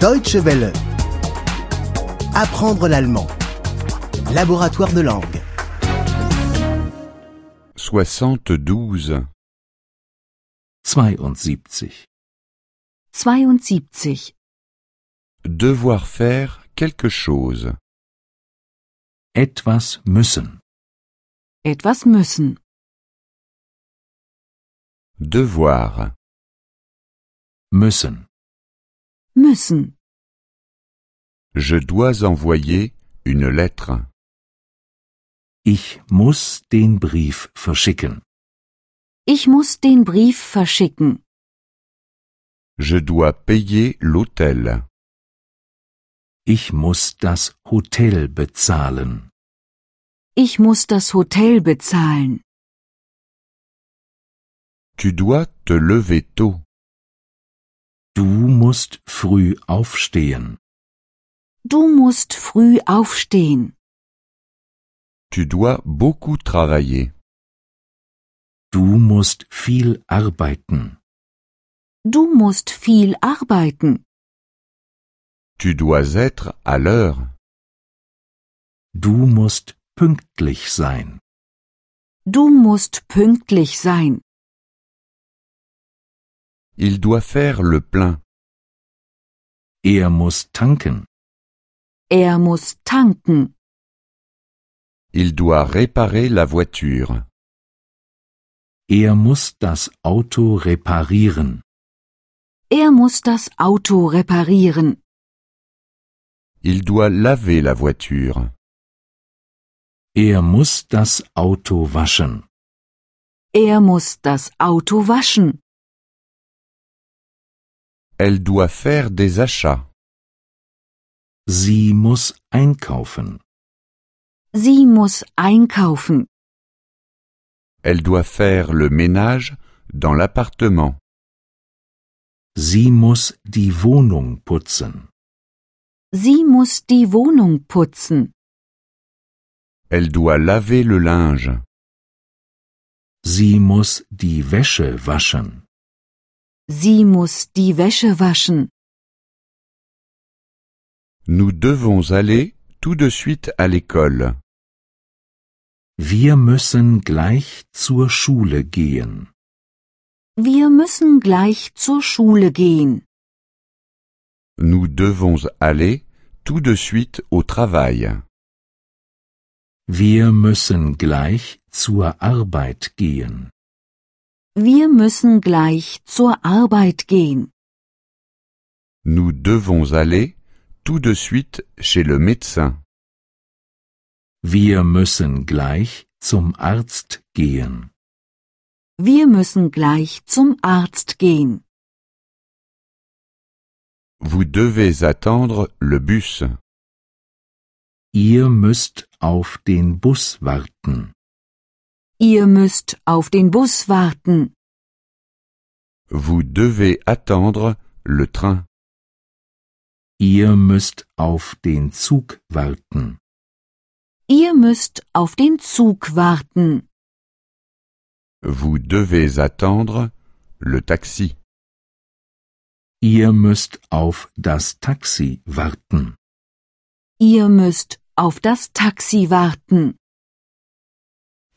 Deutsche Welle. Apprendre l'allemand. Laboratoire de langue. 72. 72. 72. Devoir faire quelque chose. Etwas müssen. Etwas müssen. Devoir. Müssen. Müssen. Je dois envoyer une lettre. Ich muss den Brief verschicken. Ich muss den Brief verschicken. Je dois payer l'hôtel. Ich muss das Hotel bezahlen. Ich muss das Hotel bezahlen. Tu dois te lever tôt. Du musst früh aufstehen. Du musst früh aufstehen. Tu dois beaucoup travailler. Du musst viel arbeiten. Du musst viel arbeiten. Tu dois être à l'heure. Du musst pünktlich sein. Du musst pünktlich sein. Il doit faire le plein. Er muss tanken. Er muss tanken. Il doit réparer la voiture. Er muss das Auto reparieren. Er muss das Auto reparieren. Il doit laver la voiture. Er muss das Auto waschen. Er muss das Auto waschen. Elle doit faire des achats. Sie muss einkaufen. Sie muss einkaufen. Elle doit faire le ménage dans l'appartement. Sie muss die Wohnung putzen. Sie muss die Wohnung putzen. Elle doit laver le linge. Sie muss die Wäsche waschen. Sie muss die Wäsche waschen. Nous devons aller tout de suite à l'école. Wir müssen gleich zur Schule gehen. Wir müssen gleich zur Schule gehen. Nous devons aller tout de suite au travail. Wir müssen gleich zur Arbeit gehen. Wir müssen gleich zur Arbeit gehen. Nous devons aller tout de suite chez le médecin. Wir müssen gleich zum Arzt gehen. Wir müssen gleich zum Arzt gehen. Vous devez attendre le bus. Ihr müsst auf den Bus warten. Ihr müsst auf den Bus warten. Vous devez attendre le train. Ihr müsst auf den Zug warten. Ihr müsst auf den Zug warten. Vous devez attendre le taxi. Ihr müsst auf das Taxi warten. Ihr müsst auf das Taxi warten.